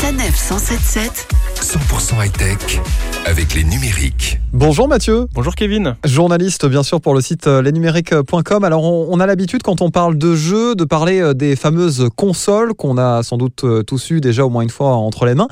Sanef 177 100% high-tech avec les numériques. Bonjour Mathieu, Bonjour Kevin. journaliste bien sûr pour le site euh, lesnumériques.com. Alors on, on a l'habitude quand on parle de jeux de parler euh, des fameuses consoles qu'on a sans doute euh, tous eu déjà au moins une fois entre les mains.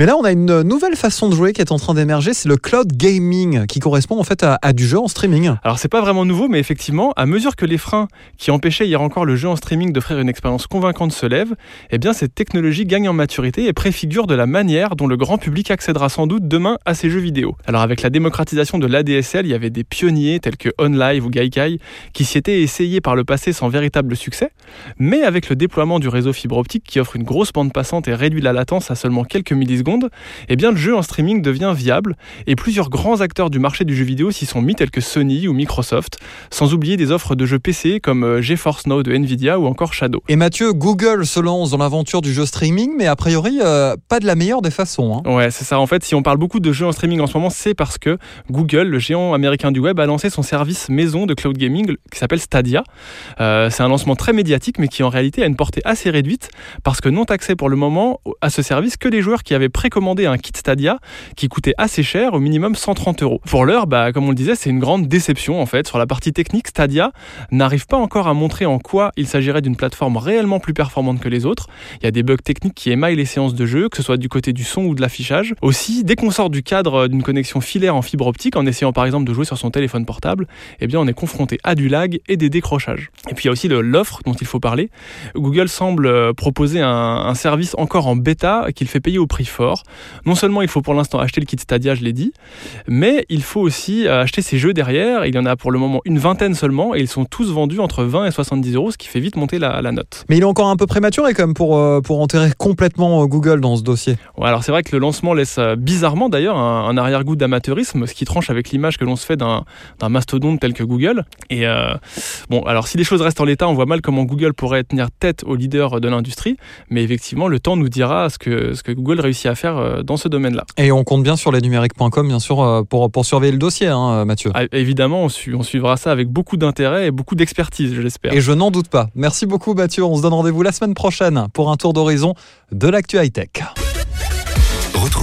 Mais là on a une nouvelle façon de jouer qui est en train d'émerger, c'est le cloud gaming qui correspond en fait à, à du jeu en streaming. Alors c'est pas vraiment nouveau, mais effectivement, à mesure que les freins qui empêchaient hier encore le jeu en streaming d'offrir une expérience convaincante se lèvent, eh bien cette technologie gagne en maturité et préfigure de la manière dont le grand public accédera sans doute demain à ces jeux vidéo. Alors avec la démocratisation de l'ADSL, il y avait des pionniers tels que OnLive ou Gaikai qui s'y étaient essayés par le passé sans véritable succès, mais avec le déploiement du réseau fibre optique qui offre une grosse bande passante et réduit la latence à seulement quelques millisecondes, eh bien le jeu en streaming devient viable et plusieurs grands acteurs du marché du jeu vidéo s'y sont mis tels que Sony ou Microsoft, sans oublier des offres de jeux PC comme euh, GeForce Now de Nvidia ou encore Shadow. Et Mathieu, Google se lance dans l'aventure du jeu streaming, mais a priori euh, pas de la meilleure des façons. hein. Ouais, c'est ça. En fait, si on parle beaucoup de jeux en streaming en ce moment, c'est parce que Google, le géant américain du web, a lancé son service maison de cloud gaming qui s'appelle Stadia. Euh, c'est un lancement très médiatique, mais qui en réalité a une portée assez réduite parce que n'ont accès pour le moment à ce service que les joueurs qui avaient précommandé un kit Stadia qui coûtait assez cher, au minimum 130 euros. Pour l'heure, bah, comme on le disait, c'est une grande déception en fait. Sur la partie technique, Stadia n'arrive pas encore à montrer en quoi il s'agirait d'une plateforme réellement plus performante que les autres. Il y a des bugs techniques qui émaillent les séances de jeu, que ce soit du côté du son ou de l'affichage. Aussi, dès qu'on sort du cadre d'une connexion filaire en fibre optique, en essayant par exemple de jouer sur son téléphone portable, eh bien on est confronté à du lag et des décrochages. Et puis il y a aussi l'offre dont il faut parler. Google semble euh, proposer un, un service encore en bêta qu'il fait payer au prix fort. Non seulement il faut pour l'instant acheter le kit Stadia, je l'ai dit, mais il faut aussi euh, acheter ses jeux derrière. Il y en a pour le moment une vingtaine seulement et ils sont tous vendus entre 20 et 70 euros, ce qui fait vite monter la, la note. Mais il est encore un peu prématuré quand même pour, euh, pour enterrer complètement Google dans ce dossier. Ouais, alors c'est vrai que le lancement laisse euh, bizarrement d'ailleurs un, un arrière-goût d'amateurisme, ce qui tranche avec l'image que l'on se fait d'un mastodonte tel que Google. Et euh, bon, alors si les choses restent en l'état, on voit mal comment Google pourrait tenir tête au leader de l'industrie, mais effectivement, le temps nous dira ce que, ce que Google réussit à faire euh, dans ce domaine-là. Et on compte bien sur lesnumériques.com bien sûr pour, pour surveiller le dossier, hein, Mathieu. Ah, évidemment, on, su- on suivra ça avec beaucoup d'intérêt et beaucoup d'expertise, je l'espère. Et je n'en doute pas. Merci beaucoup Mathieu. On se donne rendez-vous la semaine prochaine pour un tour d'horizon de l'actu high-tech.